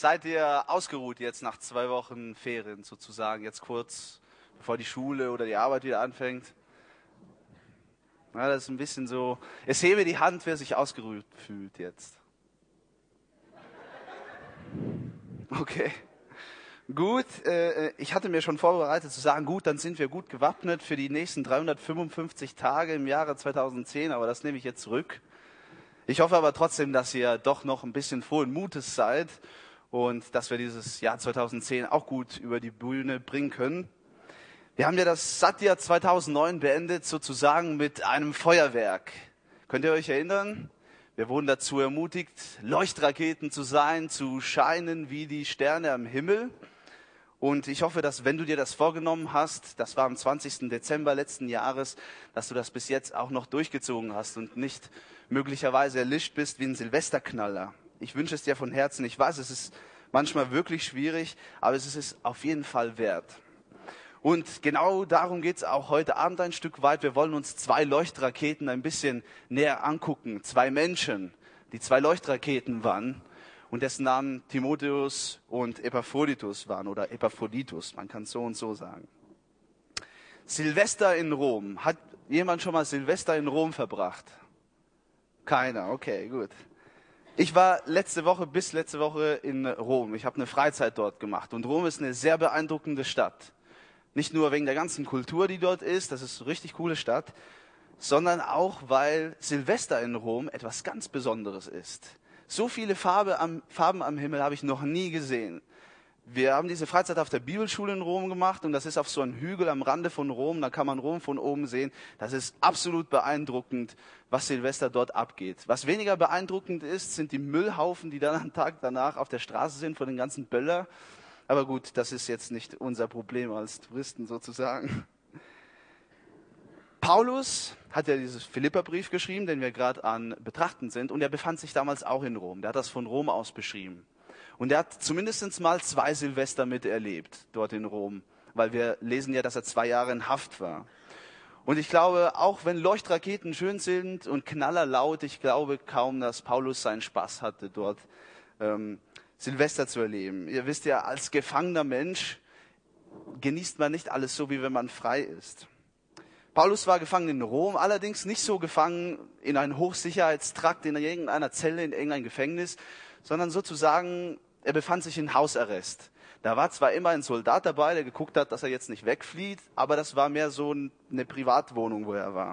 Seid ihr ausgeruht jetzt nach zwei Wochen Ferien sozusagen, jetzt kurz bevor die Schule oder die Arbeit wieder anfängt? Ja, das ist ein bisschen so. Es hebe die Hand, wer sich ausgeruht fühlt jetzt. Okay. Gut, äh, ich hatte mir schon vorbereitet zu sagen, gut, dann sind wir gut gewappnet für die nächsten 355 Tage im Jahre 2010, aber das nehme ich jetzt zurück. Ich hoffe aber trotzdem, dass ihr doch noch ein bisschen frohen Mutes seid und dass wir dieses Jahr 2010 auch gut über die Bühne bringen können. Wir haben ja das Satya 2009 beendet sozusagen mit einem Feuerwerk. Könnt ihr euch erinnern? Wir wurden dazu ermutigt, Leuchtraketen zu sein, zu scheinen wie die Sterne am Himmel. Und ich hoffe, dass wenn du dir das vorgenommen hast, das war am 20. Dezember letzten Jahres, dass du das bis jetzt auch noch durchgezogen hast und nicht möglicherweise erlischt bist wie ein Silvesterknaller. Ich wünsche es dir von Herzen. Ich weiß, es ist manchmal wirklich schwierig, aber es ist es auf jeden Fall wert. Und genau darum geht es auch heute Abend ein Stück weit. Wir wollen uns zwei Leuchtraketen ein bisschen näher angucken. Zwei Menschen, die zwei Leuchtraketen waren und dessen Namen Timotheus und Epaphroditus waren oder Epaphroditus, man kann so und so sagen. Silvester in Rom. Hat jemand schon mal Silvester in Rom verbracht? Keiner, okay, gut. Ich war letzte Woche bis letzte Woche in Rom. Ich habe eine Freizeit dort gemacht. Und Rom ist eine sehr beeindruckende Stadt. Nicht nur wegen der ganzen Kultur, die dort ist, das ist eine richtig coole Stadt, sondern auch, weil Silvester in Rom etwas ganz Besonderes ist. So viele Farbe am, Farben am Himmel habe ich noch nie gesehen. Wir haben diese Freizeit auf der Bibelschule in Rom gemacht und das ist auf so einem Hügel am Rande von Rom, da kann man Rom von oben sehen. Das ist absolut beeindruckend, was Silvester dort abgeht. Was weniger beeindruckend ist, sind die Müllhaufen, die dann am Tag danach auf der Straße sind von den ganzen Böller. Aber gut, das ist jetzt nicht unser Problem als Touristen sozusagen. Paulus hat ja dieses Philipperbrief geschrieben, den wir gerade an betrachten sind, und er befand sich damals auch in Rom. Der hat das von Rom aus beschrieben. Und er hat zumindest mal zwei Silvester miterlebt dort in Rom, weil wir lesen ja, dass er zwei Jahre in Haft war. Und ich glaube, auch wenn Leuchtraketen schön sind und Knaller laut, ich glaube kaum, dass Paulus seinen Spaß hatte, dort ähm, Silvester zu erleben. Ihr wisst ja, als gefangener Mensch genießt man nicht alles so, wie wenn man frei ist. Paulus war gefangen in Rom, allerdings nicht so gefangen in einem Hochsicherheitstrakt, in irgendeiner Zelle, in irgendeinem Gefängnis, sondern sozusagen er befand sich in Hausarrest. Da war zwar immer ein Soldat dabei, der geguckt hat, dass er jetzt nicht wegflieht, aber das war mehr so eine Privatwohnung, wo er war.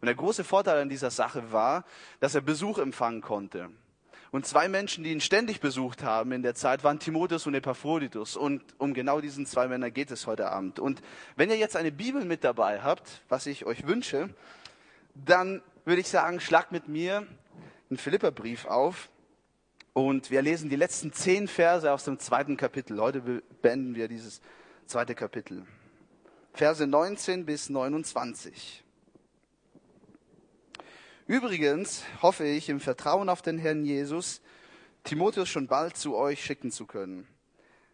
Und der große Vorteil an dieser Sache war, dass er Besuch empfangen konnte. Und zwei Menschen, die ihn ständig besucht haben in der Zeit, waren Timotheus und Epaphroditus. Und um genau diesen zwei Männer geht es heute Abend. Und wenn ihr jetzt eine Bibel mit dabei habt, was ich euch wünsche, dann würde ich sagen, schlagt mit mir einen Philipperbrief auf und wir lesen die letzten zehn Verse aus dem zweiten Kapitel. Heute beenden wir dieses zweite Kapitel. Verse 19 bis 29. Übrigens hoffe ich im Vertrauen auf den Herrn Jesus, Timotheus schon bald zu euch schicken zu können.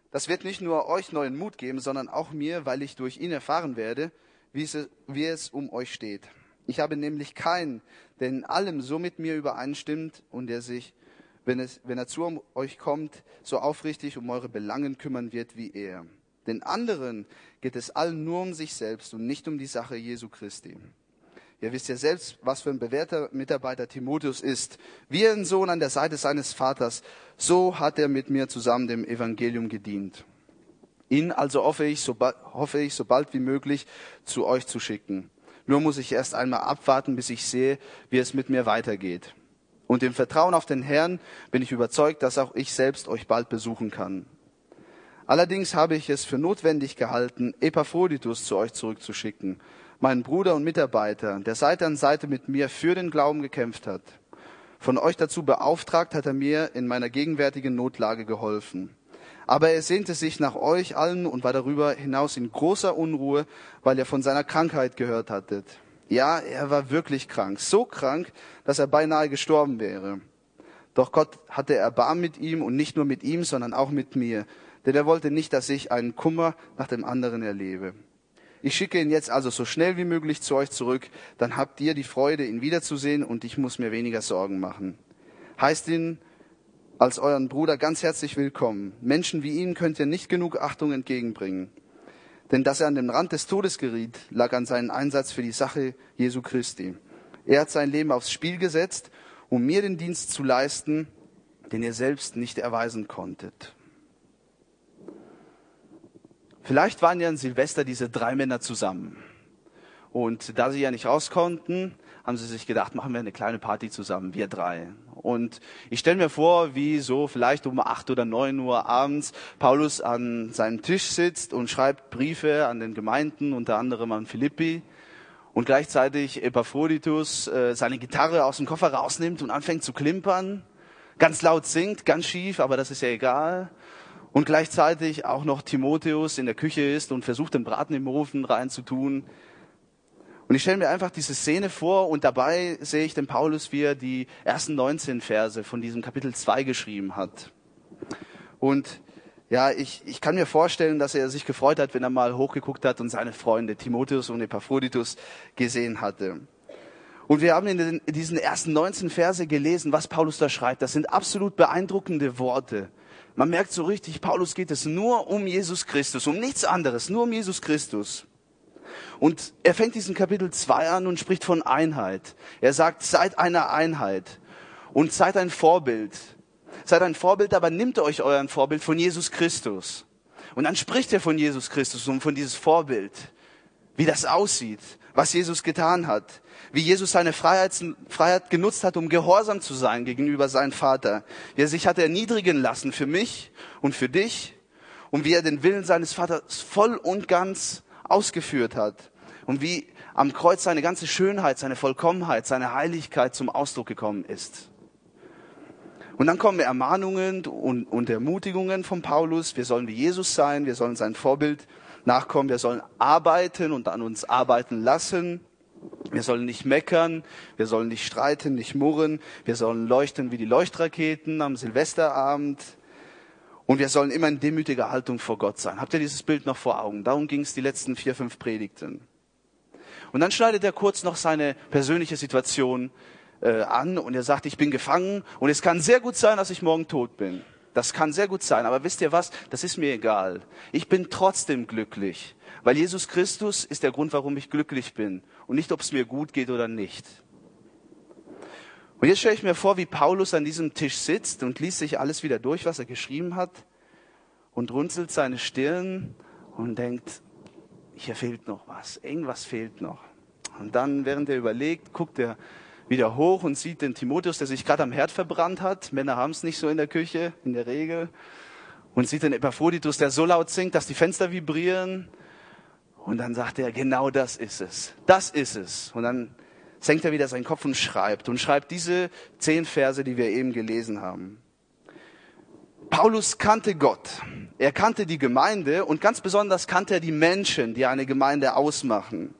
Das wird nicht nur euch neuen Mut geben, sondern auch mir, weil ich durch ihn erfahren werde, wie es, wie es um euch steht. Ich habe nämlich keinen, der in allem so mit mir übereinstimmt und der sich wenn, es, wenn er zu euch kommt, so aufrichtig um eure Belangen kümmern wird wie er. Den anderen geht es allen nur um sich selbst und nicht um die Sache Jesu Christi. Ihr wisst ja selbst, was für ein bewährter Mitarbeiter Timotheus ist. Wie ein Sohn an der Seite seines Vaters, so hat er mit mir zusammen dem Evangelium gedient. Ihn also hoffe ich, so, hoffe ich, so bald wie möglich zu euch zu schicken. Nur muss ich erst einmal abwarten, bis ich sehe, wie es mit mir weitergeht. Und im Vertrauen auf den Herrn bin ich überzeugt, dass auch ich selbst euch bald besuchen kann. Allerdings habe ich es für notwendig gehalten, Epaphroditus zu euch zurückzuschicken, meinen Bruder und Mitarbeiter, der Seite an Seite mit mir für den Glauben gekämpft hat. Von euch dazu beauftragt hat er mir in meiner gegenwärtigen Notlage geholfen. Aber er sehnte sich nach euch allen und war darüber hinaus in großer Unruhe, weil er von seiner Krankheit gehört hattet. Ja, er war wirklich krank, so krank, dass er beinahe gestorben wäre. Doch Gott hatte Erbarm mit ihm und nicht nur mit ihm, sondern auch mit mir, denn er wollte nicht, dass ich einen Kummer nach dem anderen erlebe. Ich schicke ihn jetzt also so schnell wie möglich zu euch zurück, dann habt ihr die Freude, ihn wiederzusehen und ich muss mir weniger Sorgen machen. Heißt ihn als euren Bruder ganz herzlich willkommen. Menschen wie ihn könnt ihr nicht genug Achtung entgegenbringen. Denn dass er an den Rand des Todes geriet, lag an seinem Einsatz für die Sache Jesu Christi. Er hat sein Leben aufs Spiel gesetzt, um mir den Dienst zu leisten, den ihr selbst nicht erweisen konntet. Vielleicht waren ja an Silvester diese drei Männer zusammen. Und da sie ja nicht raus konnten, haben sie sich gedacht, machen wir eine kleine Party zusammen, wir drei. Und ich stelle mir vor, wie so vielleicht um acht oder neun Uhr abends Paulus an seinem Tisch sitzt und schreibt Briefe an den Gemeinden, unter anderem an Philippi. Und gleichzeitig Epaphroditus äh, seine Gitarre aus dem Koffer rausnimmt und anfängt zu klimpern. Ganz laut singt, ganz schief, aber das ist ja egal. Und gleichzeitig auch noch Timotheus in der Küche ist und versucht, den Braten im Ofen reinzutun. Und ich stelle mir einfach diese Szene vor und dabei sehe ich den Paulus, wie er die ersten 19 Verse von diesem Kapitel 2 geschrieben hat. Und ja, ich, ich kann mir vorstellen, dass er sich gefreut hat, wenn er mal hochgeguckt hat und seine Freunde Timotheus und Epaphroditus gesehen hatte. Und wir haben in, den, in diesen ersten 19 Verse gelesen, was Paulus da schreibt. Das sind absolut beeindruckende Worte. Man merkt so richtig, Paulus geht es nur um Jesus Christus, um nichts anderes, nur um Jesus Christus. Und er fängt diesen Kapitel 2 an und spricht von Einheit. Er sagt, seid eine Einheit und seid ein Vorbild. Seid ein Vorbild, aber nimmt euch euren Vorbild von Jesus Christus. Und dann spricht er von Jesus Christus und von dieses Vorbild, wie das aussieht, was Jesus getan hat, wie Jesus seine Freiheit, Freiheit genutzt hat, um gehorsam zu sein gegenüber seinem Vater, wie er sich hat erniedrigen lassen für mich und für dich und wie er den Willen seines Vaters voll und ganz ausgeführt hat und wie am Kreuz seine ganze Schönheit, seine Vollkommenheit, seine Heiligkeit zum Ausdruck gekommen ist. Und dann kommen Ermahnungen und, und Ermutigungen von Paulus. Wir sollen wie Jesus sein, wir sollen sein Vorbild nachkommen, wir sollen arbeiten und an uns arbeiten lassen. Wir sollen nicht meckern, wir sollen nicht streiten, nicht murren, wir sollen leuchten wie die Leuchtraketen am Silvesterabend. Und wir sollen immer in demütiger Haltung vor Gott sein. Habt ihr dieses Bild noch vor Augen? Darum ging es die letzten vier, fünf Predigten. Und dann schneidet er kurz noch seine persönliche Situation äh, an und er sagt, ich bin gefangen und es kann sehr gut sein, dass ich morgen tot bin. Das kann sehr gut sein, aber wisst ihr was? Das ist mir egal. Ich bin trotzdem glücklich, weil Jesus Christus ist der Grund, warum ich glücklich bin und nicht, ob es mir gut geht oder nicht. Und jetzt stelle ich mir vor, wie Paulus an diesem Tisch sitzt und liest sich alles wieder durch, was er geschrieben hat und runzelt seine Stirn und denkt, hier fehlt noch was, irgendwas fehlt noch. Und dann, während er überlegt, guckt er wieder hoch und sieht den Timotheus, der sich gerade am Herd verbrannt hat. Männer haben es nicht so in der Küche, in der Regel. Und sieht den Epaphroditus, der so laut singt, dass die Fenster vibrieren. Und dann sagt er, genau das ist es. Das ist es. Und dann senkt er wieder seinen Kopf und schreibt. Und schreibt diese zehn Verse, die wir eben gelesen haben. Paulus kannte Gott. Er kannte die Gemeinde und ganz besonders kannte er die Menschen, die eine Gemeinde ausmachen.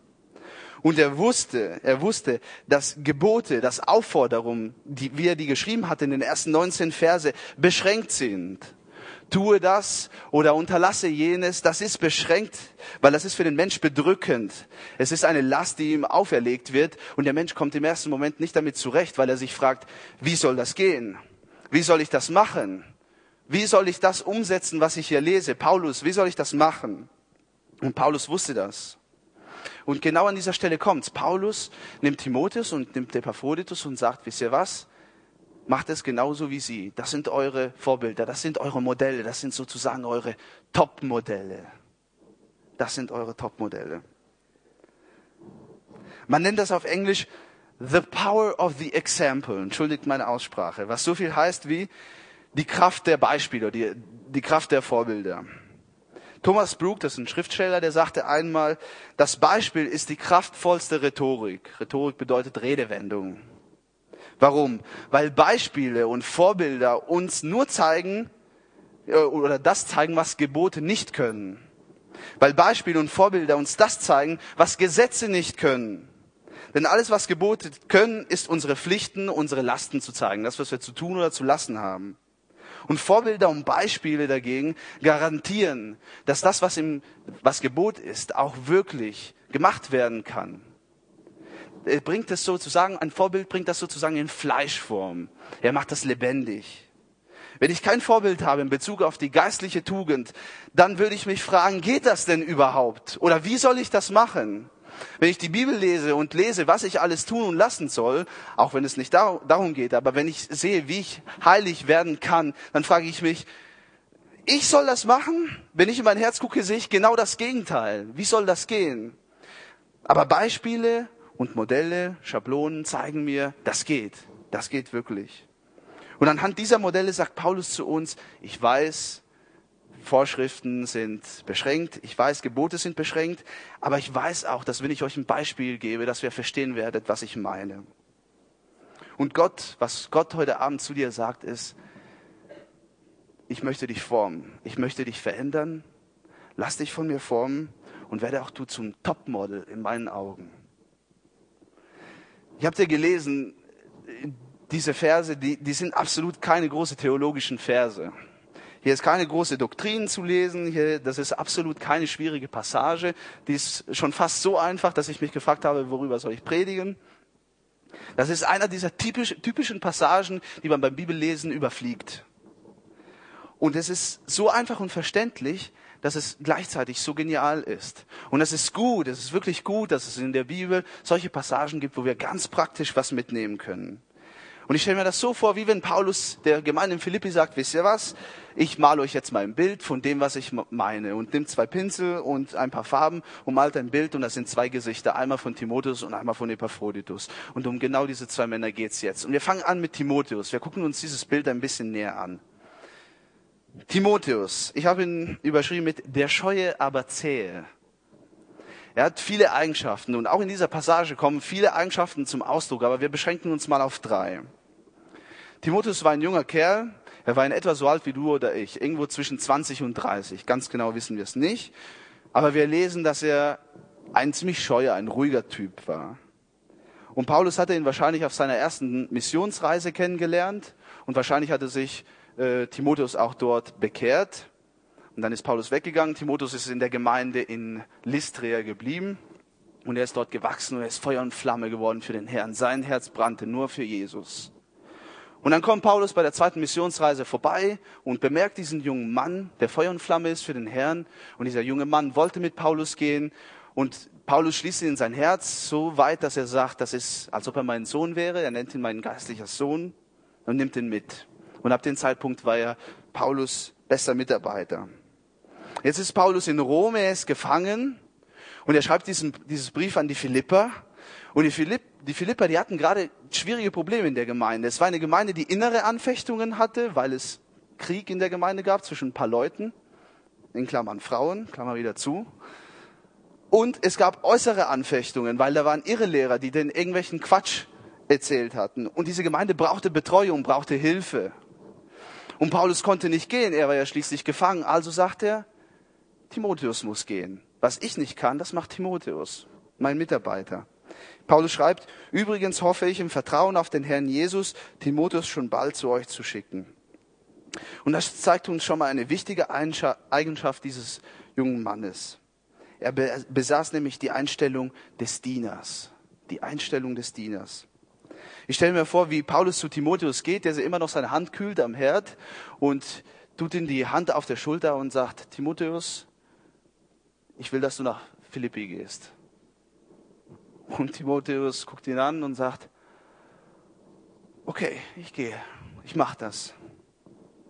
Und er wusste, er wusste, dass Gebote, dass Aufforderungen, die, wie er die geschrieben hat in den ersten 19 Verse, beschränkt sind. Tue das oder unterlasse jenes, das ist beschränkt, weil das ist für den Mensch bedrückend. Es ist eine Last, die ihm auferlegt wird und der Mensch kommt im ersten Moment nicht damit zurecht, weil er sich fragt, wie soll das gehen? Wie soll ich das machen? Wie soll ich das umsetzen, was ich hier lese? Paulus, wie soll ich das machen? Und Paulus wusste das. Und genau an dieser Stelle kommt's. Paulus nimmt Timotheus und nimmt Epaphroditus und sagt, wisst ihr was? Macht es genauso wie sie. Das sind eure Vorbilder, das sind eure Modelle, das sind sozusagen eure Top-Modelle. Das sind eure Top-Modelle. Man nennt das auf Englisch the power of the example. Entschuldigt meine Aussprache. Was so viel heißt wie, die Kraft der Beispiele, die, die Kraft der Vorbilder. Thomas Brook, das ist ein Schriftsteller, der sagte einmal, das Beispiel ist die kraftvollste Rhetorik. Rhetorik bedeutet Redewendung. Warum? Weil Beispiele und Vorbilder uns nur zeigen, äh, oder das zeigen, was Gebote nicht können. Weil Beispiele und Vorbilder uns das zeigen, was Gesetze nicht können. Denn alles, was Gebote können, ist unsere Pflichten, unsere Lasten zu zeigen, das, was wir zu tun oder zu lassen haben. Und Vorbilder und Beispiele dagegen garantieren, dass das, was, im, was Gebot ist, auch wirklich gemacht werden kann. Er bringt es sozusagen, ein Vorbild bringt das sozusagen in Fleischform. Er macht das lebendig. Wenn ich kein Vorbild habe in Bezug auf die geistliche Tugend, dann würde ich mich fragen, geht das denn überhaupt? Oder wie soll ich das machen? Wenn ich die Bibel lese und lese, was ich alles tun und lassen soll, auch wenn es nicht darum geht, aber wenn ich sehe, wie ich heilig werden kann, dann frage ich mich, ich soll das machen? Wenn ich in mein Herz gucke, sehe ich genau das Gegenteil. Wie soll das gehen? Aber Beispiele und Modelle, Schablonen zeigen mir, das geht. Das geht wirklich. Und anhand dieser Modelle sagt Paulus zu uns, ich weiß, Vorschriften sind beschränkt, ich weiß, Gebote sind beschränkt, aber ich weiß auch, dass wenn ich euch ein Beispiel gebe, dass wir verstehen werdet, was ich meine. Und Gott, was Gott heute Abend zu dir sagt, ist, ich möchte dich formen, ich möchte dich verändern, lass dich von mir formen und werde auch du zum Topmodel in meinen Augen. Ich habe dir gelesen, diese Verse, die, die sind absolut keine großen theologischen Verse. Hier ist keine große Doktrin zu lesen. Hier, das ist absolut keine schwierige Passage. Die ist schon fast so einfach, dass ich mich gefragt habe, worüber soll ich predigen? Das ist einer dieser typisch, typischen Passagen, die man beim Bibellesen überfliegt. Und es ist so einfach und verständlich, dass es gleichzeitig so genial ist. Und es ist gut, es ist wirklich gut, dass es in der Bibel solche Passagen gibt, wo wir ganz praktisch was mitnehmen können. Und ich stelle mir das so vor, wie wenn Paulus der Gemeinde in Philippi sagt, wisst ihr was? Ich male euch jetzt mal ein Bild von dem, was ich meine und nimmt zwei Pinsel und ein paar Farben und malt ein Bild und das sind zwei Gesichter, einmal von Timotheus und einmal von Epaphroditus. Und um genau diese zwei Männer geht's jetzt. Und wir fangen an mit Timotheus. Wir gucken uns dieses Bild ein bisschen näher an. Timotheus, ich habe ihn überschrieben mit der Scheue, aber zähe. Er hat viele Eigenschaften und auch in dieser Passage kommen viele Eigenschaften zum Ausdruck, aber wir beschränken uns mal auf drei. Timotheus war ein junger Kerl. Er war in etwa so alt wie du oder ich, irgendwo zwischen 20 und 30. Ganz genau wissen wir es nicht. Aber wir lesen, dass er ein ziemlich scheuer, ein ruhiger Typ war. Und Paulus hatte ihn wahrscheinlich auf seiner ersten Missionsreise kennengelernt und wahrscheinlich hatte sich äh, Timotheus auch dort bekehrt. Und dann ist Paulus weggegangen. Timotheus ist in der Gemeinde in Lystria geblieben. Und er ist dort gewachsen und er ist Feuer und Flamme geworden für den Herrn. Sein Herz brannte nur für Jesus. Und dann kommt Paulus bei der zweiten Missionsreise vorbei und bemerkt diesen jungen Mann, der Feuer und Flamme ist für den Herrn. Und dieser junge Mann wollte mit Paulus gehen. Und Paulus schließt ihn in sein Herz so weit, dass er sagt, das ist, als ob er mein Sohn wäre. Er nennt ihn meinen geistlicher Sohn und nimmt ihn mit. Und ab dem Zeitpunkt war er Paulus bester Mitarbeiter. Jetzt ist Paulus in Rom, er ist gefangen und er schreibt diesen, dieses Brief an die Philipper. Und die, Philipp, die Philipper, die hatten gerade schwierige Probleme in der Gemeinde. Es war eine Gemeinde, die innere Anfechtungen hatte, weil es Krieg in der Gemeinde gab zwischen ein paar Leuten, in Klammern Frauen, Klammer wieder zu. Und es gab äußere Anfechtungen, weil da waren Irrelehrer, die den irgendwelchen Quatsch erzählt hatten. Und diese Gemeinde brauchte Betreuung, brauchte Hilfe. Und Paulus konnte nicht gehen, er war ja schließlich gefangen. Also sagt er, Timotheus muss gehen. Was ich nicht kann, das macht Timotheus, mein Mitarbeiter. Paulus schreibt, übrigens hoffe ich im Vertrauen auf den Herrn Jesus, Timotheus schon bald zu euch zu schicken. Und das zeigt uns schon mal eine wichtige Eigenschaft dieses jungen Mannes. Er besaß nämlich die Einstellung des Dieners. Die Einstellung des Dieners. Ich stelle mir vor, wie Paulus zu Timotheus geht, der immer noch seine Hand kühlt am Herd und tut ihm die Hand auf der Schulter und sagt, Timotheus, ich will, dass du nach Philippi gehst. Und Timotheus guckt ihn an und sagt, okay, ich gehe, ich mache das.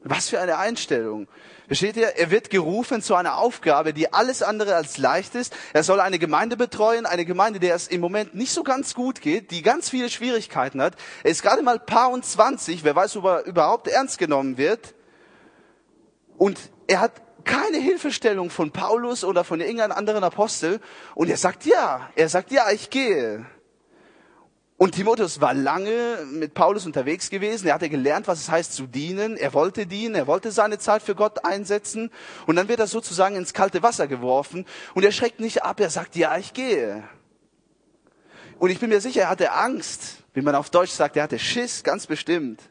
Was für eine Einstellung. Versteht ihr? Er wird gerufen zu einer Aufgabe, die alles andere als leicht ist. Er soll eine Gemeinde betreuen, eine Gemeinde, der es im Moment nicht so ganz gut geht, die ganz viele Schwierigkeiten hat. Er ist gerade mal paar und zwanzig, wer weiß, ob er überhaupt ernst genommen wird. Und er hat keine Hilfestellung von Paulus oder von irgendeinem anderen Apostel. Und er sagt ja, er sagt ja, ich gehe. Und Timotheus war lange mit Paulus unterwegs gewesen. Er hatte gelernt, was es heißt zu dienen. Er wollte dienen. Er wollte seine Zeit für Gott einsetzen. Und dann wird er sozusagen ins kalte Wasser geworfen. Und er schreckt nicht ab. Er sagt, ja, ich gehe. Und ich bin mir sicher, er hatte Angst. Wie man auf Deutsch sagt, er hatte Schiss, ganz bestimmt.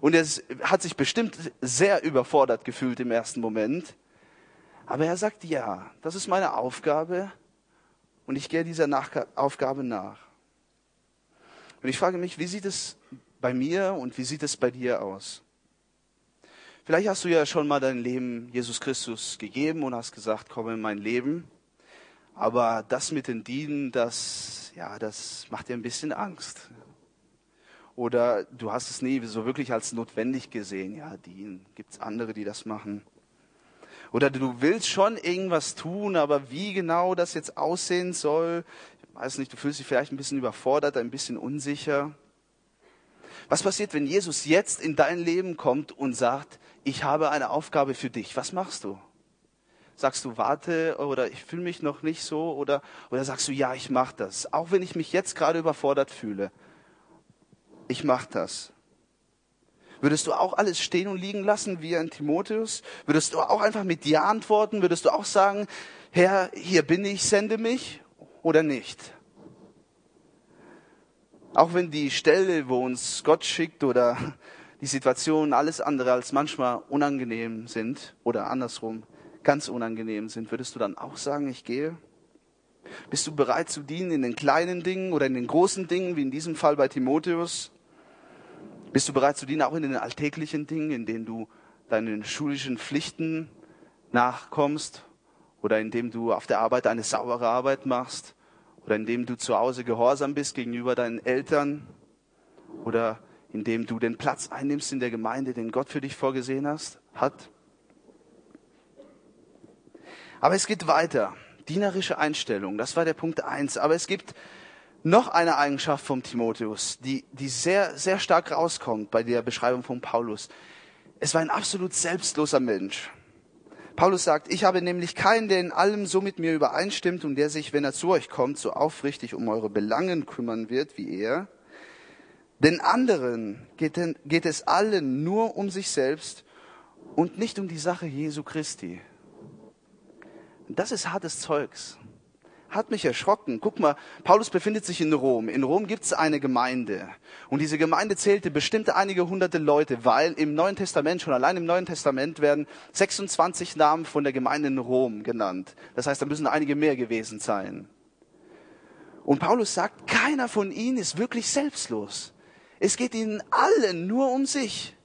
Und er hat sich bestimmt sehr überfordert gefühlt im ersten Moment. Aber er sagt, ja, das ist meine Aufgabe. Und ich gehe dieser Aufgabe nach. Und ich frage mich, wie sieht es bei mir und wie sieht es bei dir aus? Vielleicht hast du ja schon mal dein Leben Jesus Christus gegeben und hast gesagt, komm in mein Leben. Aber das mit den Dienen, das, ja, das macht dir ein bisschen Angst. Oder du hast es nie so wirklich als notwendig gesehen. Ja, dienen. Gibt's andere, die das machen? Oder du willst schon irgendwas tun, aber wie genau das jetzt aussehen soll, ich weiß nicht, du fühlst dich vielleicht ein bisschen überfordert, ein bisschen unsicher. Was passiert, wenn Jesus jetzt in dein Leben kommt und sagt, ich habe eine Aufgabe für dich? Was machst du? Sagst du, warte, oder ich fühle mich noch nicht so, oder, oder sagst du, ja, ich mache das, auch wenn ich mich jetzt gerade überfordert fühle. Ich mache das. Würdest du auch alles stehen und liegen lassen wie ein Timotheus? Würdest du auch einfach mit dir antworten? Würdest du auch sagen, Herr, hier bin ich, sende mich oder nicht? Auch wenn die Stelle, wo uns Gott schickt oder die Situation alles andere als manchmal unangenehm sind oder andersrum ganz unangenehm sind, würdest du dann auch sagen, ich gehe? Bist du bereit zu dienen in den kleinen Dingen oder in den großen Dingen, wie in diesem Fall bei Timotheus? Bist du bereit zu dienen auch in den alltäglichen Dingen, in denen du deinen schulischen Pflichten nachkommst oder indem du auf der Arbeit eine saubere Arbeit machst oder indem du zu Hause gehorsam bist gegenüber deinen Eltern oder indem du den Platz einnimmst in der Gemeinde, den Gott für dich vorgesehen hast, hat. Aber es geht weiter. Dienerische Einstellung, das war der Punkt eins. Aber es gibt noch eine Eigenschaft vom Timotheus, die, die sehr, sehr stark rauskommt bei der Beschreibung von Paulus. Es war ein absolut selbstloser Mensch. Paulus sagt, ich habe nämlich keinen, der in allem so mit mir übereinstimmt und der sich, wenn er zu euch kommt, so aufrichtig um eure Belangen kümmern wird wie er. Den anderen geht, geht es allen nur um sich selbst und nicht um die Sache Jesu Christi. Das ist hartes Zeugs hat mich erschrocken. Guck mal, Paulus befindet sich in Rom. In Rom gibt es eine Gemeinde. Und diese Gemeinde zählte bestimmte einige hunderte Leute, weil im Neuen Testament, schon allein im Neuen Testament werden 26 Namen von der Gemeinde in Rom genannt. Das heißt, da müssen einige mehr gewesen sein. Und Paulus sagt, keiner von ihnen ist wirklich selbstlos. Es geht ihnen allen nur um sich.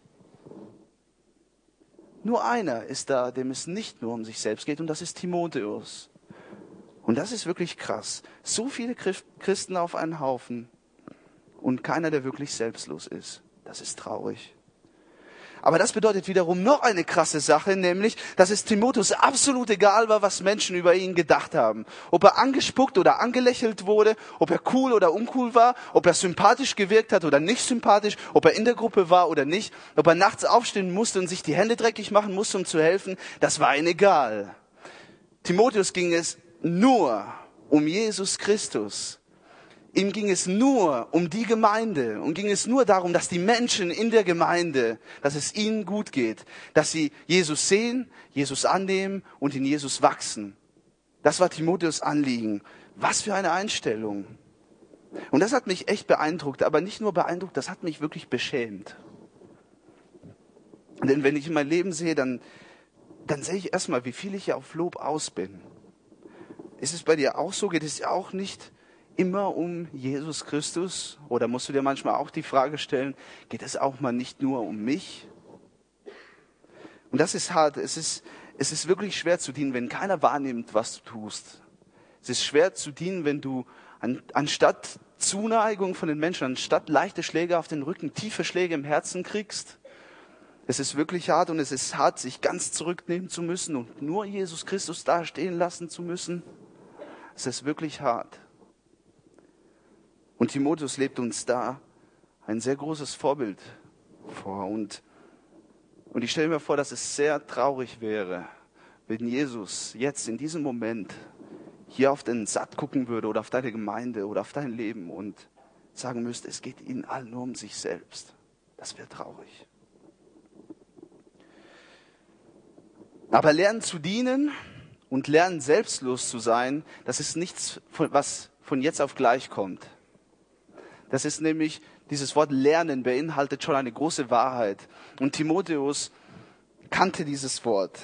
Nur einer ist da, dem es nicht nur um sich selbst geht, und das ist Timotheus. Und das ist wirklich krass. So viele Christen auf einen Haufen und keiner, der wirklich selbstlos ist. Das ist traurig. Aber das bedeutet wiederum noch eine krasse Sache, nämlich, dass es Timotheus absolut egal war, was Menschen über ihn gedacht haben. Ob er angespuckt oder angelächelt wurde, ob er cool oder uncool war, ob er sympathisch gewirkt hat oder nicht sympathisch, ob er in der Gruppe war oder nicht, ob er nachts aufstehen musste und sich die Hände dreckig machen musste, um zu helfen, das war ihm egal. Timotheus ging es nur um Jesus Christus. Ihm ging es nur um die Gemeinde und ging es nur darum, dass die Menschen in der Gemeinde, dass es ihnen gut geht, dass sie Jesus sehen, Jesus annehmen und in Jesus wachsen. Das war Timotheus Anliegen. Was für eine Einstellung. Und das hat mich echt beeindruckt, aber nicht nur beeindruckt, das hat mich wirklich beschämt. Denn wenn ich mein Leben sehe, dann, dann sehe ich erstmal, wie viel ich auf Lob aus bin. Ist es bei dir auch so? Geht es ja auch nicht immer um Jesus Christus? Oder musst du dir manchmal auch die Frage stellen, geht es auch mal nicht nur um mich? Und das ist hart. Es ist, es ist wirklich schwer zu dienen, wenn keiner wahrnimmt, was du tust. Es ist schwer zu dienen, wenn du an, anstatt Zuneigung von den Menschen, anstatt leichte Schläge auf den Rücken, tiefe Schläge im Herzen kriegst. Es ist wirklich hart und es ist hart, sich ganz zurücknehmen zu müssen und nur Jesus Christus da stehen lassen zu müssen. Es ist wirklich hart. Und Timotheus lebt uns da ein sehr großes Vorbild vor. Und, und ich stelle mir vor, dass es sehr traurig wäre, wenn Jesus jetzt in diesem Moment hier auf den Satt gucken würde oder auf deine Gemeinde oder auf dein Leben und sagen müsste, es geht ihnen allen nur um sich selbst. Das wäre traurig. Aber lernen zu dienen und lernen selbstlos zu sein, das ist nichts, was von jetzt auf gleich kommt. Das ist nämlich, dieses Wort lernen beinhaltet schon eine große Wahrheit. Und Timotheus kannte dieses Wort.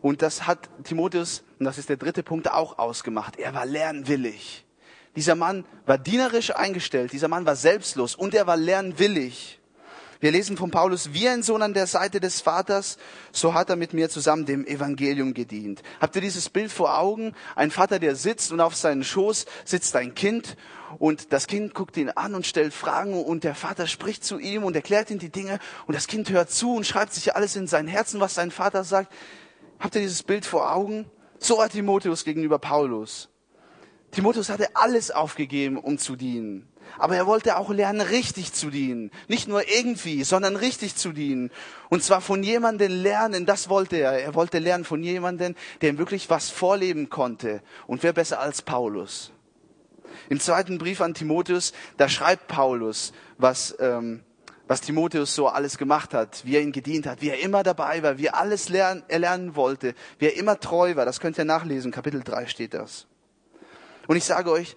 Und das hat Timotheus, und das ist der dritte Punkt, auch ausgemacht. Er war lernwillig. Dieser Mann war dienerisch eingestellt, dieser Mann war selbstlos und er war lernwillig. Wir lesen von Paulus, wie ein Sohn an der Seite des Vaters, so hat er mit mir zusammen dem Evangelium gedient. Habt ihr dieses Bild vor Augen? Ein Vater, der sitzt und auf seinen Schoß sitzt ein Kind und das Kind guckt ihn an und stellt Fragen und der Vater spricht zu ihm und erklärt ihm die Dinge und das Kind hört zu und schreibt sich alles in sein Herzen, was sein Vater sagt. Habt ihr dieses Bild vor Augen? So hat Timotheus gegenüber Paulus. Timotheus hatte alles aufgegeben, um zu dienen. Aber er wollte auch lernen, richtig zu dienen. Nicht nur irgendwie, sondern richtig zu dienen. Und zwar von jemandem lernen, das wollte er. Er wollte lernen von jemandem, der ihm wirklich was vorleben konnte. Und wer besser als Paulus? Im zweiten Brief an Timotheus, da schreibt Paulus, was, ähm, was Timotheus so alles gemacht hat, wie er ihn gedient hat, wie er immer dabei war, wie er alles lernen, erlernen wollte, wie er immer treu war. Das könnt ihr nachlesen, Kapitel 3 steht das. Und ich sage euch,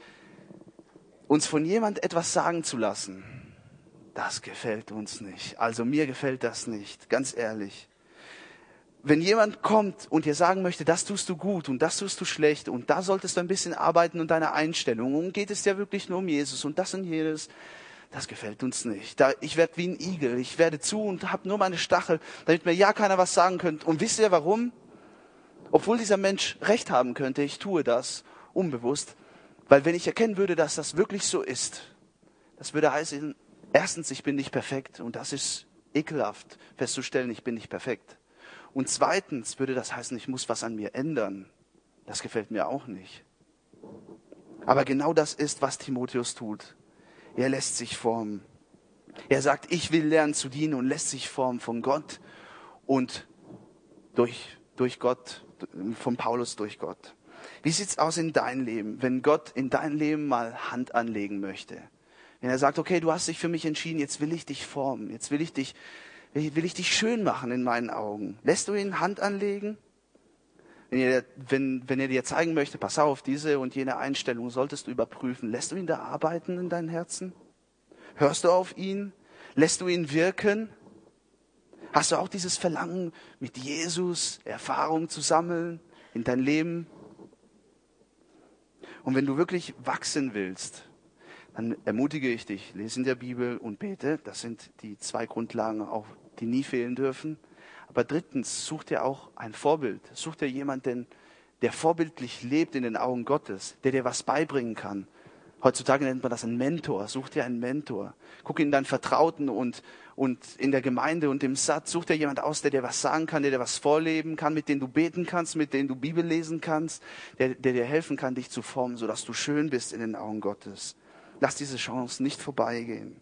uns von jemand etwas sagen zu lassen, das gefällt uns nicht. Also mir gefällt das nicht, ganz ehrlich. Wenn jemand kommt und dir sagen möchte, das tust du gut und das tust du schlecht und da solltest du ein bisschen arbeiten und deine Einstellung und geht es ja wirklich nur um Jesus und das und jenes, das gefällt uns nicht. Da, ich werde wie ein Igel, ich werde zu und habe nur meine Stachel, damit mir ja keiner was sagen könnte. Und wisst ihr warum? Obwohl dieser Mensch recht haben könnte, ich tue das unbewusst, weil wenn ich erkennen würde, dass das wirklich so ist, das würde heißen, erstens, ich bin nicht perfekt und das ist ekelhaft festzustellen, ich bin nicht perfekt. Und zweitens würde das heißen, ich muss was an mir ändern. Das gefällt mir auch nicht. Aber genau das ist, was Timotheus tut. Er lässt sich formen. Er sagt, ich will lernen zu dienen und lässt sich formen von Gott und durch, durch Gott, von Paulus durch Gott. Wie sieht's aus in dein Leben, wenn Gott in dein Leben mal Hand anlegen möchte? Wenn er sagt, okay, du hast dich für mich entschieden, jetzt will ich dich formen, jetzt will ich dich, will ich dich schön machen in meinen Augen. Lässt du ihn Hand anlegen? Wenn er, wenn, wenn er dir zeigen möchte, pass auf, diese und jene Einstellung solltest du überprüfen. Lässt du ihn da arbeiten in deinem Herzen? Hörst du auf ihn? Lässt du ihn wirken? Hast du auch dieses Verlangen, mit Jesus Erfahrung zu sammeln in dein Leben? Und wenn du wirklich wachsen willst, dann ermutige ich dich, lese in der Bibel und bete. Das sind die zwei Grundlagen, auch die nie fehlen dürfen. Aber drittens, such dir auch ein Vorbild. Such dir jemanden, der vorbildlich lebt in den Augen Gottes, der dir was beibringen kann. Heutzutage nennt man das ein Mentor. Such dir einen Mentor. Guck in deinen Vertrauten und und in der Gemeinde und im Satz sucht er jemand aus, der dir was sagen kann, der dir was vorleben kann, mit dem du beten kannst, mit dem du Bibel lesen kannst, der, der dir helfen kann, dich zu formen, sodass du schön bist in den Augen Gottes. Lass diese Chance nicht vorbeigehen.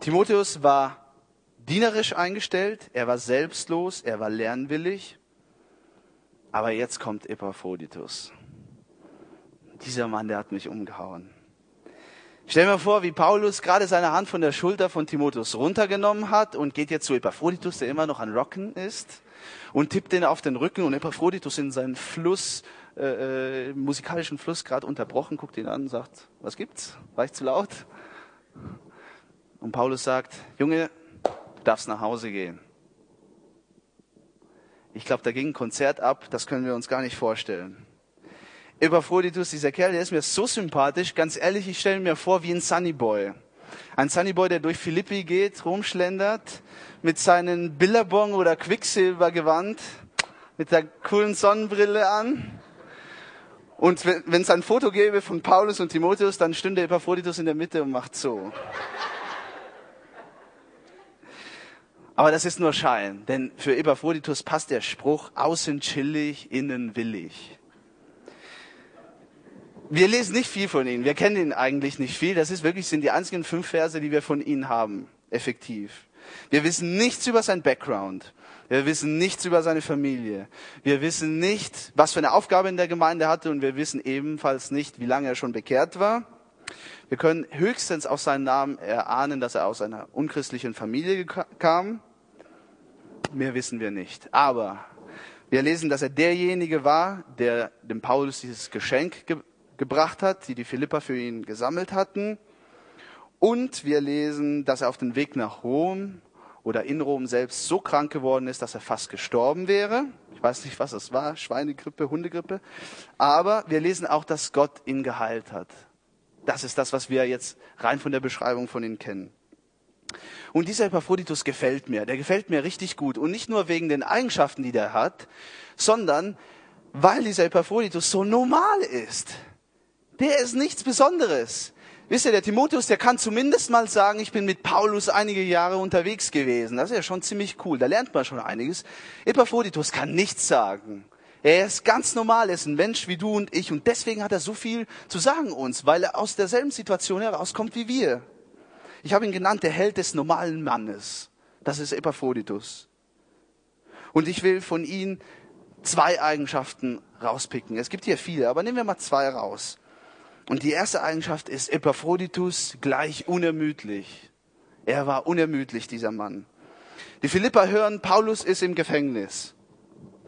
Timotheus war dienerisch eingestellt, er war selbstlos, er war lernwillig, aber jetzt kommt Epaphroditus. Dieser Mann, der hat mich umgehauen. Stell mir vor, wie Paulus gerade seine Hand von der Schulter von Timotheus runtergenommen hat und geht jetzt zu Epaphroditus, der immer noch an Rocken ist, und tippt den auf den Rücken und Epaphroditus in seinen Fluss, äh, äh, musikalischen Fluss gerade unterbrochen, guckt ihn an und sagt, was gibt's? War ich zu laut? Und Paulus sagt, Junge, du darfst nach Hause gehen. Ich glaube, da ging ein Konzert ab, das können wir uns gar nicht vorstellen. Epaphroditus, dieser Kerl, der ist mir so sympathisch. Ganz ehrlich, ich stelle mir vor wie ein Sunnyboy. Ein Sunnyboy, der durch Philippi geht, rumschlendert, mit seinen Billabong oder Quicksilbergewand, mit der coolen Sonnenbrille an. Und wenn es ein Foto gäbe von Paulus und Timotheus, dann stünde Epaphroditus in der Mitte und macht so. Aber das ist nur Schein, denn für Epaphroditus passt der Spruch, außen chillig, innen willig. Wir lesen nicht viel von ihnen. Wir kennen ihn eigentlich nicht viel. Das ist wirklich, sind die einzigen fünf Verse, die wir von ihnen haben. Effektiv. Wir wissen nichts über sein Background. Wir wissen nichts über seine Familie. Wir wissen nicht, was für eine Aufgabe in der Gemeinde hatte und wir wissen ebenfalls nicht, wie lange er schon bekehrt war. Wir können höchstens aus seinem Namen erahnen, dass er aus einer unchristlichen Familie kam. Mehr wissen wir nicht. Aber wir lesen, dass er derjenige war, der dem Paulus dieses Geschenk gebracht hat, die die Philippa für ihn gesammelt hatten. Und wir lesen, dass er auf dem Weg nach Rom oder in Rom selbst so krank geworden ist, dass er fast gestorben wäre. Ich weiß nicht, was es war, Schweinegrippe, Hundegrippe. Aber wir lesen auch, dass Gott ihn geheilt hat. Das ist das, was wir jetzt rein von der Beschreibung von ihm kennen. Und dieser Epaphroditus gefällt mir. Der gefällt mir richtig gut. Und nicht nur wegen den Eigenschaften, die der hat, sondern weil dieser Epaphroditus so normal ist. Der ist nichts Besonderes. Wisst ihr, der Timotheus, der kann zumindest mal sagen, ich bin mit Paulus einige Jahre unterwegs gewesen. Das ist ja schon ziemlich cool. Da lernt man schon einiges. Epaphroditus kann nichts sagen. Er ist ganz normal, er ist ein Mensch wie du und ich und deswegen hat er so viel zu sagen uns, weil er aus derselben Situation herauskommt wie wir. Ich habe ihn genannt, der Held des normalen Mannes. Das ist Epaphroditus. Und ich will von ihm zwei Eigenschaften rauspicken. Es gibt hier viele, aber nehmen wir mal zwei raus. Und die erste Eigenschaft ist Epaphroditus gleich unermüdlich. Er war unermüdlich, dieser Mann. Die Philipper hören, Paulus ist im Gefängnis.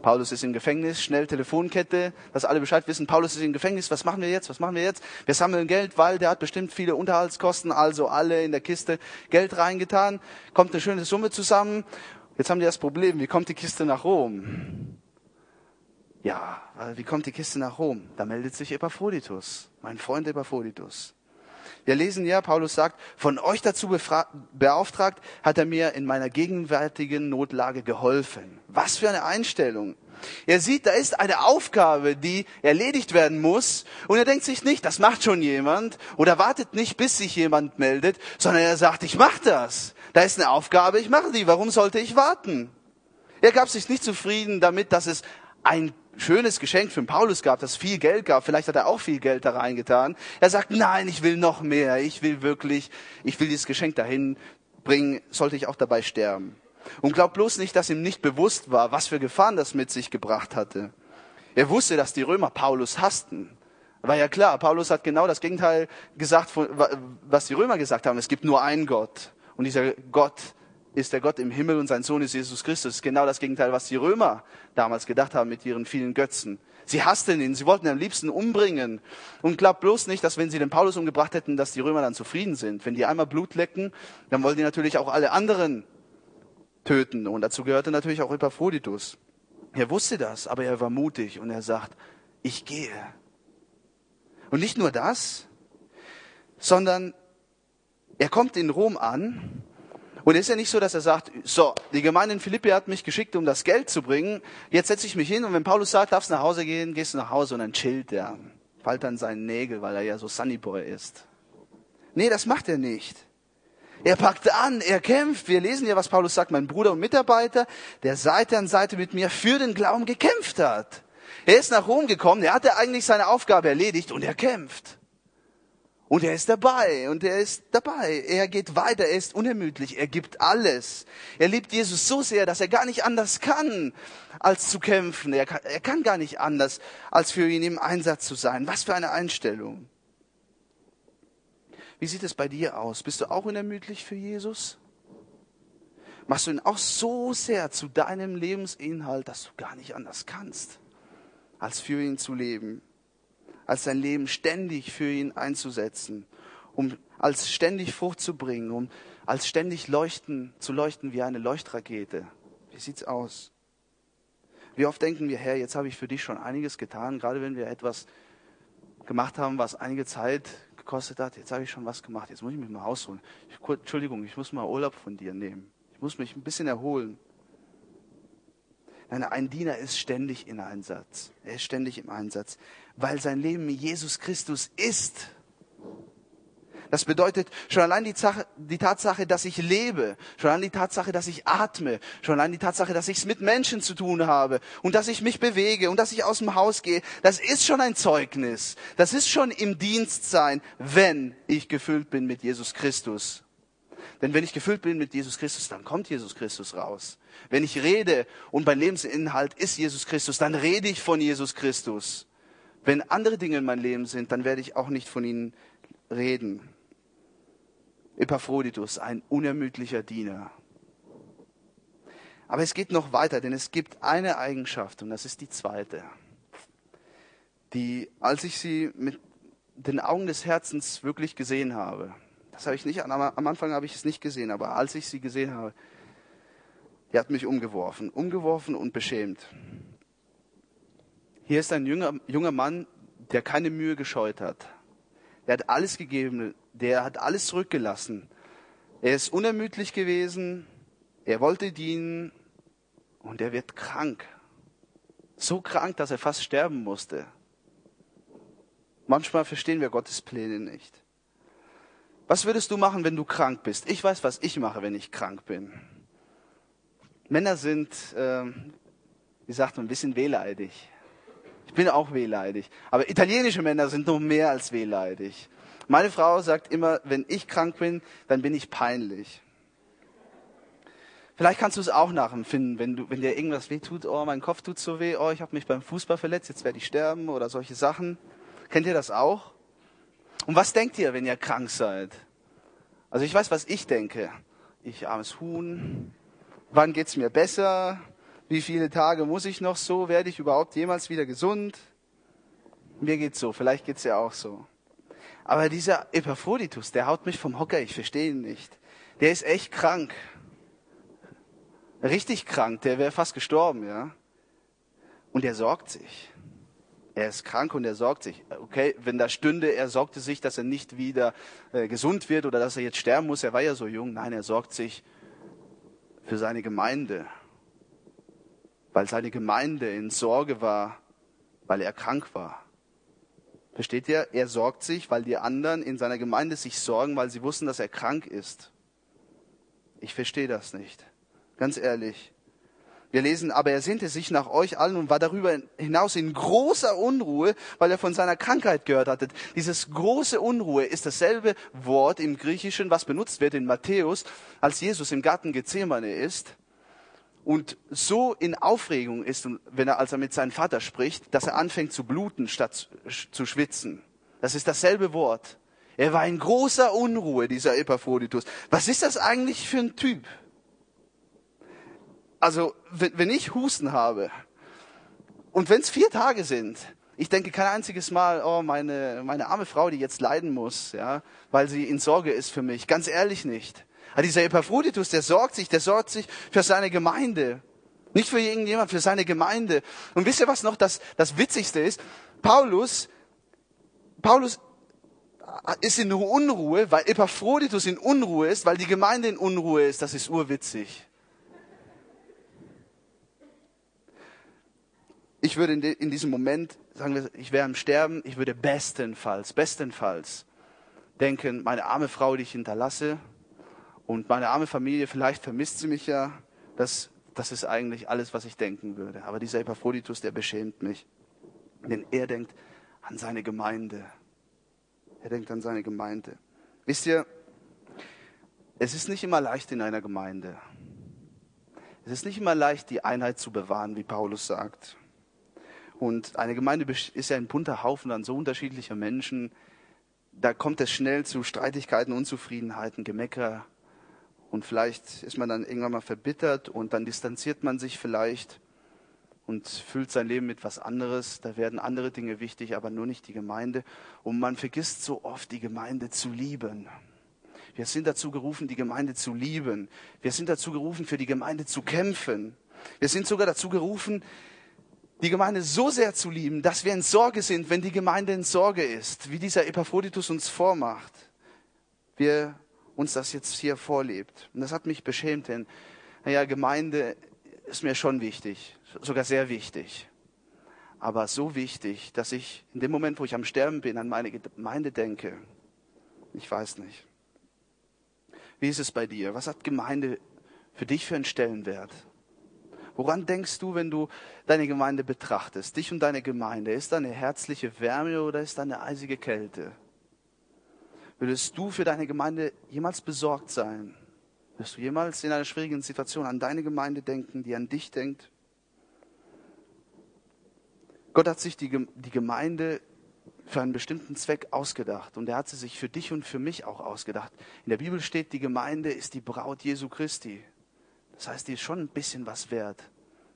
Paulus ist im Gefängnis, schnell Telefonkette, dass alle Bescheid wissen, Paulus ist im Gefängnis, was machen wir jetzt, was machen wir jetzt? Wir sammeln Geld, weil der hat bestimmt viele Unterhaltskosten, also alle in der Kiste Geld reingetan, kommt eine schöne Summe zusammen. Jetzt haben die das Problem, wie kommt die Kiste nach Rom? Ja, wie kommt die Kiste nach Rom? Da meldet sich Epaphroditus, mein Freund Epaphroditus. Wir lesen ja, Paulus sagt, von euch dazu beauftragt, hat er mir in meiner gegenwärtigen Notlage geholfen. Was für eine Einstellung. Er sieht, da ist eine Aufgabe, die erledigt werden muss. Und er denkt sich nicht, das macht schon jemand. Oder wartet nicht, bis sich jemand meldet, sondern er sagt, ich mache das. Da ist eine Aufgabe, ich mache die. Warum sollte ich warten? Er gab sich nicht zufrieden damit, dass es ein schönes Geschenk für den Paulus gab, das viel Geld gab. Vielleicht hat er auch viel Geld da reingetan. Er sagt, nein, ich will noch mehr. Ich will wirklich, ich will dieses Geschenk dahin bringen. Sollte ich auch dabei sterben. Und glaubt bloß nicht, dass ihm nicht bewusst war, was für Gefahren das mit sich gebracht hatte. Er wusste, dass die Römer Paulus hassten. War ja klar, Paulus hat genau das Gegenteil gesagt, was die Römer gesagt haben. Es gibt nur einen Gott. Und dieser Gott ist der Gott im Himmel und sein Sohn ist Jesus Christus. Genau das Gegenteil, was die Römer damals gedacht haben mit ihren vielen Götzen. Sie hassten ihn, sie wollten ihn am liebsten umbringen. Und glaubt bloß nicht, dass wenn sie den Paulus umgebracht hätten, dass die Römer dann zufrieden sind. Wenn die einmal Blut lecken, dann wollen die natürlich auch alle anderen töten. Und dazu gehörte natürlich auch Epaphroditus. Er wusste das, aber er war mutig und er sagt, ich gehe. Und nicht nur das, sondern er kommt in Rom an und ist ja nicht so, dass er sagt, so, die Gemeinde in Philippi hat mich geschickt, um das Geld zu bringen. Jetzt setze ich mich hin und wenn Paulus sagt, darfst nach Hause gehen, gehst du nach Hause und dann chillt er. Fällt dann seinen Nägel, weil er ja so Sunnyboy ist. Nee, das macht er nicht. Er packt an, er kämpft. Wir lesen ja, was Paulus sagt, mein Bruder und Mitarbeiter, der Seite an Seite mit mir für den Glauben gekämpft hat. Er ist nach Rom gekommen, er hatte eigentlich seine Aufgabe erledigt und er kämpft. Und er ist dabei und er ist dabei. Er geht weiter, er ist unermüdlich, er gibt alles. Er liebt Jesus so sehr, dass er gar nicht anders kann, als zu kämpfen. Er kann, er kann gar nicht anders, als für ihn im Einsatz zu sein. Was für eine Einstellung. Wie sieht es bei dir aus? Bist du auch unermüdlich für Jesus? Machst du ihn auch so sehr zu deinem Lebensinhalt, dass du gar nicht anders kannst, als für ihn zu leben? Als sein Leben ständig für ihn einzusetzen, um als ständig Frucht zu bringen, um als ständig leuchten, zu leuchten wie eine Leuchtrakete. Wie sieht's aus? Wie oft denken wir, Herr, jetzt habe ich für dich schon einiges getan, gerade wenn wir etwas gemacht haben, was einige Zeit gekostet hat. Jetzt habe ich schon was gemacht, jetzt muss ich mich mal ausholen. Ich, Entschuldigung, ich muss mal Urlaub von dir nehmen. Ich muss mich ein bisschen erholen. Ein Diener ist ständig in Einsatz. Er ist ständig im Einsatz, weil sein Leben Jesus Christus ist. Das bedeutet schon allein die, Sache, die, Tatsache, dass ich lebe, schon allein die Tatsache, dass ich atme, schon allein die Tatsache, dass ich es mit Menschen zu tun habe und dass ich mich bewege und dass ich aus dem Haus gehe, das ist schon ein Zeugnis. Das ist schon im Dienst sein, wenn ich gefüllt bin mit Jesus Christus. Denn wenn ich gefüllt bin mit Jesus Christus, dann kommt Jesus Christus raus. Wenn ich rede und mein Lebensinhalt ist Jesus Christus, dann rede ich von Jesus Christus. Wenn andere Dinge in meinem Leben sind, dann werde ich auch nicht von ihnen reden. Epaphroditus, ein unermüdlicher Diener. Aber es geht noch weiter, denn es gibt eine Eigenschaft und das ist die zweite, die, als ich sie mit den Augen des Herzens wirklich gesehen habe, das habe ich nicht, am Anfang habe ich es nicht gesehen, aber als ich sie gesehen habe, die hat mich umgeworfen, umgeworfen und beschämt. Hier ist ein junger, junger Mann, der keine Mühe gescheut hat. Der hat alles gegeben, der hat alles zurückgelassen, Er ist unermüdlich gewesen, er wollte dienen und er wird krank. So krank, dass er fast sterben musste. Manchmal verstehen wir Gottes Pläne nicht. Was würdest du machen, wenn du krank bist? Ich weiß, was ich mache, wenn ich krank bin. Männer sind, äh, wie sagt man, ein bisschen wehleidig. Ich bin auch wehleidig. Aber italienische Männer sind noch mehr als wehleidig. Meine Frau sagt immer, wenn ich krank bin, dann bin ich peinlich. Vielleicht kannst du es auch nachempfinden, wenn, du, wenn dir irgendwas weh tut, oh, mein Kopf tut so weh, oh, ich habe mich beim Fußball verletzt, jetzt werde ich sterben oder solche Sachen. Kennt ihr das auch? Und was denkt ihr, wenn ihr krank seid? Also ich weiß, was ich denke. Ich armes Huhn. Wann geht's mir besser? Wie viele Tage muss ich noch so? Werde ich überhaupt jemals wieder gesund? Mir geht's so. Vielleicht geht's ja auch so. Aber dieser Epaphroditus, der haut mich vom Hocker. Ich verstehe ihn nicht. Der ist echt krank. Richtig krank. Der wäre fast gestorben, ja. Und er sorgt sich. Er ist krank und er sorgt sich. Okay, wenn da stünde, er sorgte sich, dass er nicht wieder äh, gesund wird oder dass er jetzt sterben muss. Er war ja so jung. Nein, er sorgt sich für seine Gemeinde, weil seine Gemeinde in Sorge war, weil er krank war. Versteht ihr? Er sorgt sich, weil die anderen in seiner Gemeinde sich sorgen, weil sie wussten, dass er krank ist. Ich verstehe das nicht. Ganz ehrlich. Wir lesen, aber er sehnte sich nach euch allen und war darüber hinaus in großer Unruhe, weil er von seiner Krankheit gehört hatte. Dieses große Unruhe ist dasselbe Wort im Griechischen, was benutzt wird in Matthäus, als Jesus im Garten Gethsemane ist und so in Aufregung ist, wenn er, als er mit seinem Vater spricht, dass er anfängt zu bluten statt zu schwitzen. Das ist dasselbe Wort. Er war in großer Unruhe, dieser Epaphroditus. Was ist das eigentlich für ein Typ? Also, wenn ich Husten habe und wenn es vier Tage sind, ich denke kein einziges Mal, oh, meine, meine arme Frau, die jetzt leiden muss, ja, weil sie in Sorge ist für mich. Ganz ehrlich nicht. Aber dieser Epaphroditus, der sorgt sich, der sorgt sich für seine Gemeinde. Nicht für irgendjemand, für seine Gemeinde. Und wisst ihr, was noch das, das Witzigste ist? Paulus, Paulus ist in Unruhe, weil Epaphroditus in Unruhe ist, weil die Gemeinde in Unruhe ist. Das ist urwitzig. Ich würde in, in, diesem Moment, sagen wir, ich wäre am Sterben, ich würde bestenfalls, bestenfalls denken, meine arme Frau, die ich hinterlasse und meine arme Familie, vielleicht vermisst sie mich ja. Das, das ist eigentlich alles, was ich denken würde. Aber dieser Epaphroditus, der beschämt mich. Denn er denkt an seine Gemeinde. Er denkt an seine Gemeinde. Wisst ihr, es ist nicht immer leicht in einer Gemeinde. Es ist nicht immer leicht, die Einheit zu bewahren, wie Paulus sagt. Und eine Gemeinde ist ja ein bunter Haufen an so unterschiedlicher Menschen. Da kommt es schnell zu Streitigkeiten, Unzufriedenheiten, Gemecker. Und vielleicht ist man dann irgendwann mal verbittert und dann distanziert man sich vielleicht und füllt sein Leben mit was anderes. Da werden andere Dinge wichtig, aber nur nicht die Gemeinde. Und man vergisst so oft, die Gemeinde zu lieben. Wir sind dazu gerufen, die Gemeinde zu lieben. Wir sind dazu gerufen, für die Gemeinde zu kämpfen. Wir sind sogar dazu gerufen, die Gemeinde so sehr zu lieben, dass wir in Sorge sind, wenn die Gemeinde in Sorge ist, wie dieser Epaphroditus uns vormacht. Wir uns das jetzt hier vorlebt. Und das hat mich beschämt, denn, naja, Gemeinde ist mir schon wichtig, sogar sehr wichtig. Aber so wichtig, dass ich in dem Moment, wo ich am Sterben bin, an meine Gemeinde denke. Ich weiß nicht. Wie ist es bei dir? Was hat Gemeinde für dich für einen Stellenwert? Woran denkst du, wenn du deine Gemeinde betrachtest, dich und deine Gemeinde? Ist da eine herzliche Wärme oder ist da eine eisige Kälte? Würdest du für deine Gemeinde jemals besorgt sein? Wirst du jemals in einer schwierigen Situation an deine Gemeinde denken, die an dich denkt? Gott hat sich die, die Gemeinde für einen bestimmten Zweck ausgedacht und er hat sie sich für dich und für mich auch ausgedacht. In der Bibel steht, die Gemeinde ist die Braut Jesu Christi. Das heißt, die ist schon ein bisschen was wert.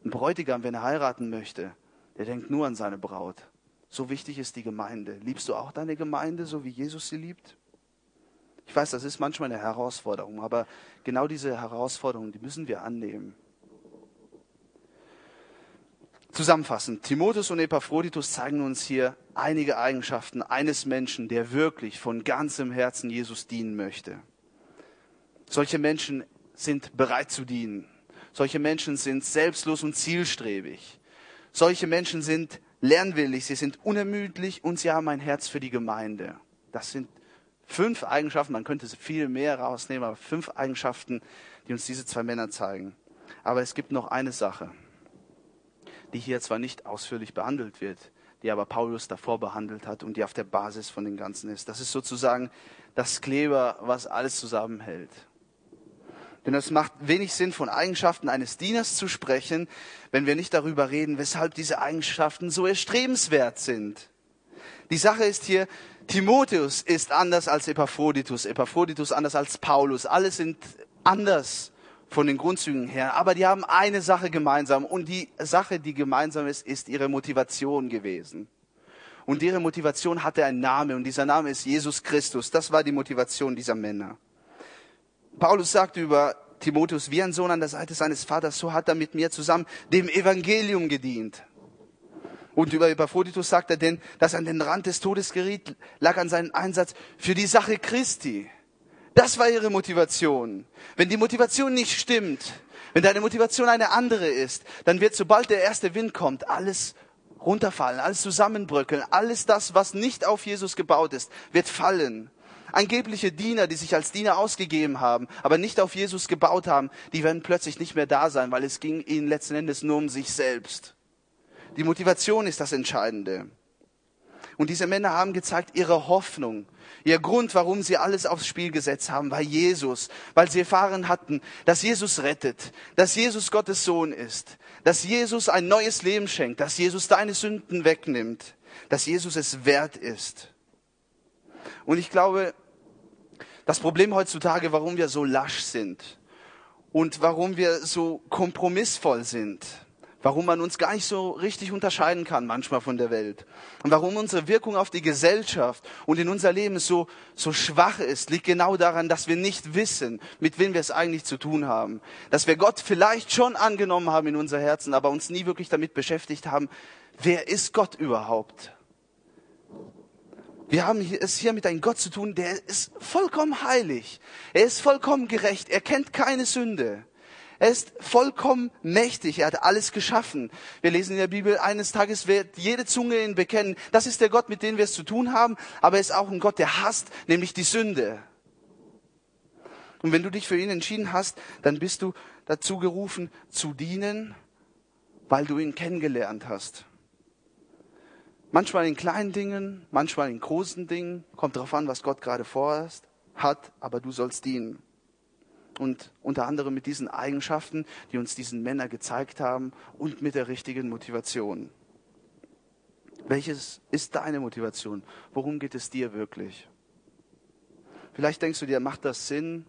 Ein Bräutigam, wenn er heiraten möchte, der denkt nur an seine Braut. So wichtig ist die Gemeinde. Liebst du auch deine Gemeinde, so wie Jesus sie liebt? Ich weiß, das ist manchmal eine Herausforderung, aber genau diese Herausforderung, die müssen wir annehmen. Zusammenfassend, Timotheus und Epaphroditus zeigen uns hier einige Eigenschaften eines Menschen, der wirklich von ganzem Herzen Jesus dienen möchte. Solche Menschen sind bereit zu dienen. Solche Menschen sind selbstlos und zielstrebig. Solche Menschen sind lernwillig, sie sind unermüdlich und sie haben ein Herz für die Gemeinde. Das sind fünf Eigenschaften, man könnte viel mehr rausnehmen, aber fünf Eigenschaften, die uns diese zwei Männer zeigen. Aber es gibt noch eine Sache, die hier zwar nicht ausführlich behandelt wird, die aber Paulus davor behandelt hat und die auf der Basis von dem Ganzen ist. Das ist sozusagen das Kleber, was alles zusammenhält. Denn es macht wenig Sinn, von Eigenschaften eines Dieners zu sprechen, wenn wir nicht darüber reden, weshalb diese Eigenschaften so erstrebenswert sind. Die Sache ist hier, Timotheus ist anders als Epaphroditus, Epaphroditus anders als Paulus. Alle sind anders von den Grundzügen her, aber die haben eine Sache gemeinsam und die Sache, die gemeinsam ist, ist ihre Motivation gewesen. Und ihre Motivation hatte einen Namen und dieser Name ist Jesus Christus. Das war die Motivation dieser Männer. Paulus sagt über Timotheus, wie ein Sohn an der Seite seines Vaters, so hat er mit mir zusammen dem Evangelium gedient. Und über Epaphroditus sagt er denn, dass er an den Rand des Todes geriet, lag an seinem Einsatz für die Sache Christi. Das war ihre Motivation. Wenn die Motivation nicht stimmt, wenn deine Motivation eine andere ist, dann wird, sobald der erste Wind kommt, alles runterfallen, alles zusammenbröckeln, alles das, was nicht auf Jesus gebaut ist, wird fallen angebliche Diener, die sich als Diener ausgegeben haben, aber nicht auf Jesus gebaut haben, die werden plötzlich nicht mehr da sein, weil es ging ihnen letzten Endes nur um sich selbst. Die Motivation ist das Entscheidende. Und diese Männer haben gezeigt ihre Hoffnung, ihr Grund, warum sie alles aufs Spiel gesetzt haben, war Jesus, weil sie erfahren hatten, dass Jesus rettet, dass Jesus Gottes Sohn ist, dass Jesus ein neues Leben schenkt, dass Jesus deine Sünden wegnimmt, dass Jesus es wert ist. Und ich glaube, das Problem heutzutage, warum wir so lasch sind und warum wir so kompromissvoll sind, warum man uns gar nicht so richtig unterscheiden kann manchmal von der Welt und warum unsere Wirkung auf die Gesellschaft und in unser Leben so, so schwach ist, liegt genau daran, dass wir nicht wissen, mit wem wir es eigentlich zu tun haben. Dass wir Gott vielleicht schon angenommen haben in unser Herzen, aber uns nie wirklich damit beschäftigt haben, wer ist Gott überhaupt? Wir haben es hier mit einem Gott zu tun, der ist vollkommen heilig. Er ist vollkommen gerecht. Er kennt keine Sünde. Er ist vollkommen mächtig. Er hat alles geschaffen. Wir lesen in der Bibel, eines Tages wird jede Zunge ihn bekennen. Das ist der Gott, mit dem wir es zu tun haben. Aber er ist auch ein Gott, der hasst, nämlich die Sünde. Und wenn du dich für ihn entschieden hast, dann bist du dazu gerufen, zu dienen, weil du ihn kennengelernt hast. Manchmal in kleinen Dingen, manchmal in großen Dingen. Kommt darauf an, was Gott gerade vorhast, hat, aber du sollst dienen. Und unter anderem mit diesen Eigenschaften, die uns diesen Männer gezeigt haben und mit der richtigen Motivation. Welches ist deine Motivation? Worum geht es dir wirklich? Vielleicht denkst du dir, macht das Sinn?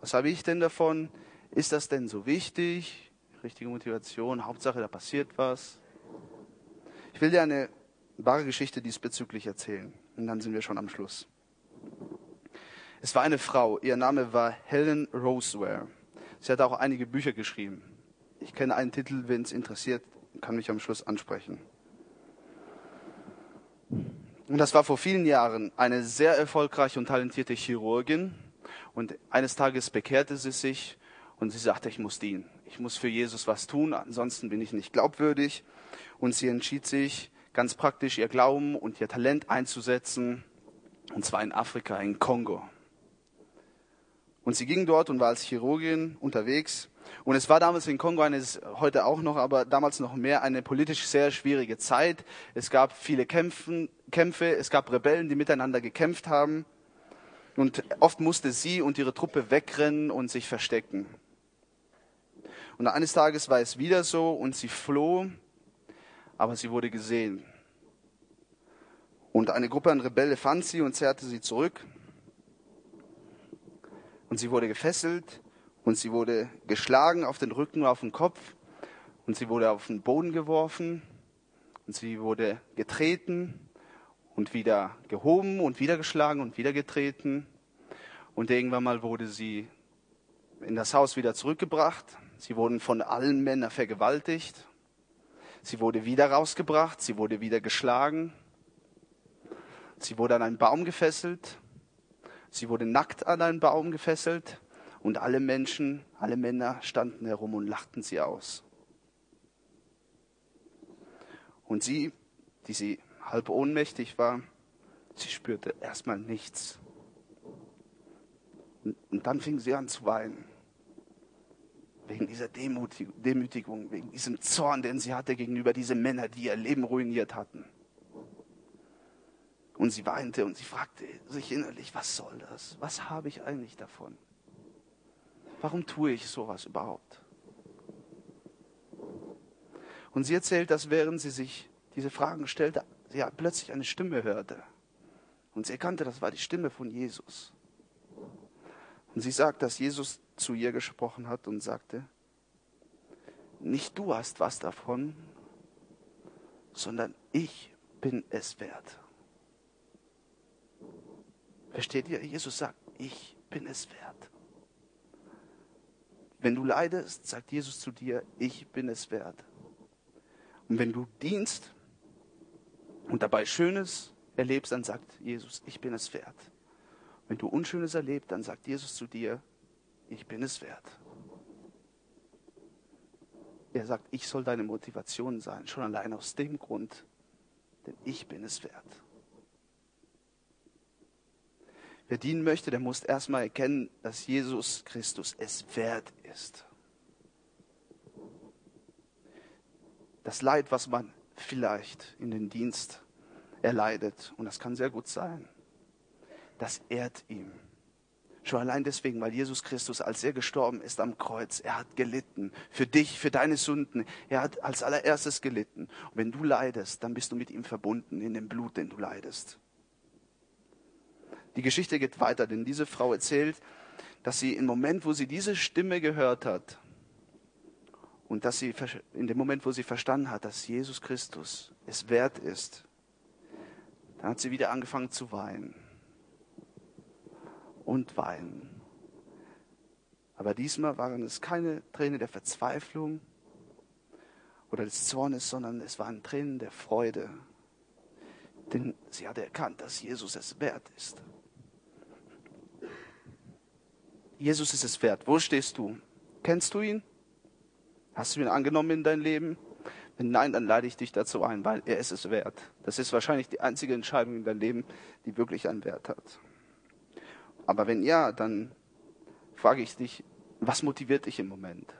Was habe ich denn davon? Ist das denn so wichtig? Richtige Motivation, Hauptsache, da passiert was. Ich will dir eine wahre Geschichte diesbezüglich erzählen. Und dann sind wir schon am Schluss. Es war eine Frau, ihr Name war Helen Roseware. Sie hat auch einige Bücher geschrieben. Ich kenne einen Titel, wenn es interessiert, kann mich am Schluss ansprechen. Und das war vor vielen Jahren eine sehr erfolgreiche und talentierte Chirurgin. Und eines Tages bekehrte sie sich und sie sagte, ich muss dienen. Ich muss für Jesus was tun, ansonsten bin ich nicht glaubwürdig und sie entschied sich, ganz praktisch ihr Glauben und ihr Talent einzusetzen, und zwar in Afrika, in Kongo. Und sie ging dort und war als Chirurgin unterwegs. Und es war damals in Kongo, eine, heute auch noch, aber damals noch mehr, eine politisch sehr schwierige Zeit. Es gab viele Kämpfen, Kämpfe, es gab Rebellen, die miteinander gekämpft haben. Und oft musste sie und ihre Truppe wegrennen und sich verstecken. Und eines Tages war es wieder so und sie floh aber sie wurde gesehen. Und eine Gruppe an Rebellen fand sie und zerrte sie zurück. Und sie wurde gefesselt und sie wurde geschlagen auf den Rücken, auf den Kopf und sie wurde auf den Boden geworfen und sie wurde getreten und wieder gehoben und wieder geschlagen und wieder getreten. Und irgendwann mal wurde sie in das Haus wieder zurückgebracht. Sie wurden von allen Männern vergewaltigt Sie wurde wieder rausgebracht, sie wurde wieder geschlagen, sie wurde an einen Baum gefesselt, sie wurde nackt an einen Baum gefesselt Und alle Menschen, alle Männer standen herum und lachten sie aus. Und sie, die sie halb ohnmächtig war, sie spürte erstmal nichts. Und dann fing sie an zu weinen. Wegen dieser Demütigung, wegen diesem Zorn, den sie hatte gegenüber diesen Männern, die ihr Leben ruiniert hatten. Und sie weinte und sie fragte sich innerlich, was soll das? Was habe ich eigentlich davon? Warum tue ich sowas überhaupt? Und sie erzählt, dass während sie sich diese Fragen stellte, sie plötzlich eine Stimme hörte. Und sie erkannte, das war die Stimme von Jesus. Und sie sagt, dass Jesus zu ihr gesprochen hat und sagte, nicht du hast was davon, sondern ich bin es wert. Versteht ihr? Jesus sagt, ich bin es wert. Wenn du leidest, sagt Jesus zu dir, ich bin es wert. Und wenn du dienst und dabei Schönes erlebst, dann sagt Jesus, ich bin es wert. Wenn du Unschönes erlebst, dann sagt Jesus zu dir, ich bin es wert. Er sagt, ich soll deine Motivation sein, schon allein aus dem Grund, denn ich bin es wert. Wer dienen möchte, der muss erstmal erkennen, dass Jesus Christus es wert ist. Das Leid, was man vielleicht in den Dienst erleidet, und das kann sehr gut sein, das ehrt ihm. Schon allein deswegen, weil Jesus Christus, als er gestorben ist am Kreuz, er hat gelitten. Für dich, für deine Sünden. Er hat als allererstes gelitten. Und wenn du leidest, dann bist du mit ihm verbunden in dem Blut, den du leidest. Die Geschichte geht weiter, denn diese Frau erzählt, dass sie im Moment, wo sie diese Stimme gehört hat und dass sie in dem Moment, wo sie verstanden hat, dass Jesus Christus es wert ist, dann hat sie wieder angefangen zu weinen und weinen. Aber diesmal waren es keine Tränen der Verzweiflung oder des Zornes, sondern es waren Tränen der Freude. Denn sie hatte erkannt, dass Jesus es wert ist. Jesus ist es wert. Wo stehst du? Kennst du ihn? Hast du ihn angenommen in dein Leben? Wenn nein, dann lade ich dich dazu ein, weil er ist es wert. Das ist wahrscheinlich die einzige Entscheidung in deinem Leben, die wirklich einen Wert hat. Aber wenn ja, dann frage ich dich, was motiviert dich im Moment?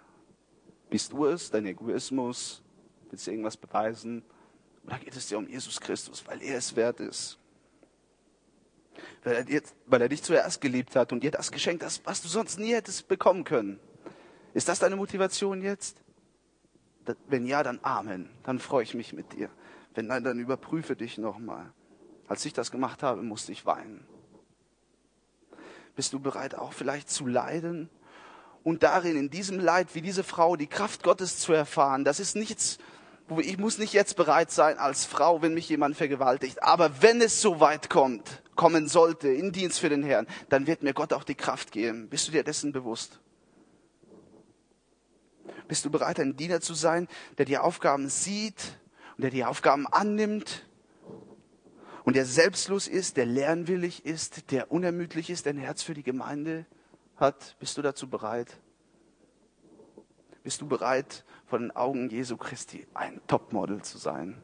Bist du es, dein Egoismus? Willst du irgendwas beweisen? Oder geht es dir um Jesus Christus, weil er es wert ist? Weil er, dir, weil er dich zuerst geliebt hat und dir das geschenkt hat, was du sonst nie hättest bekommen können. Ist das deine Motivation jetzt? Wenn ja, dann Amen. Dann freue ich mich mit dir. Wenn nein, dann überprüfe dich nochmal. Als ich das gemacht habe, musste ich weinen. Bist du bereit, auch vielleicht zu leiden? Und darin, in diesem Leid, wie diese Frau, die Kraft Gottes zu erfahren, das ist nichts, wo ich muss nicht jetzt bereit sein als Frau, wenn mich jemand vergewaltigt. Aber wenn es so weit kommt, kommen sollte, in Dienst für den Herrn, dann wird mir Gott auch die Kraft geben. Bist du dir dessen bewusst? Bist du bereit, ein Diener zu sein, der die Aufgaben sieht und der die Aufgaben annimmt und der selbstlos ist, der lernwillig ist, der unermüdlich ist, der ein Herz für die Gemeinde hat. Bist du dazu bereit? Bist du bereit, von den Augen Jesu Christi ein Topmodel zu sein?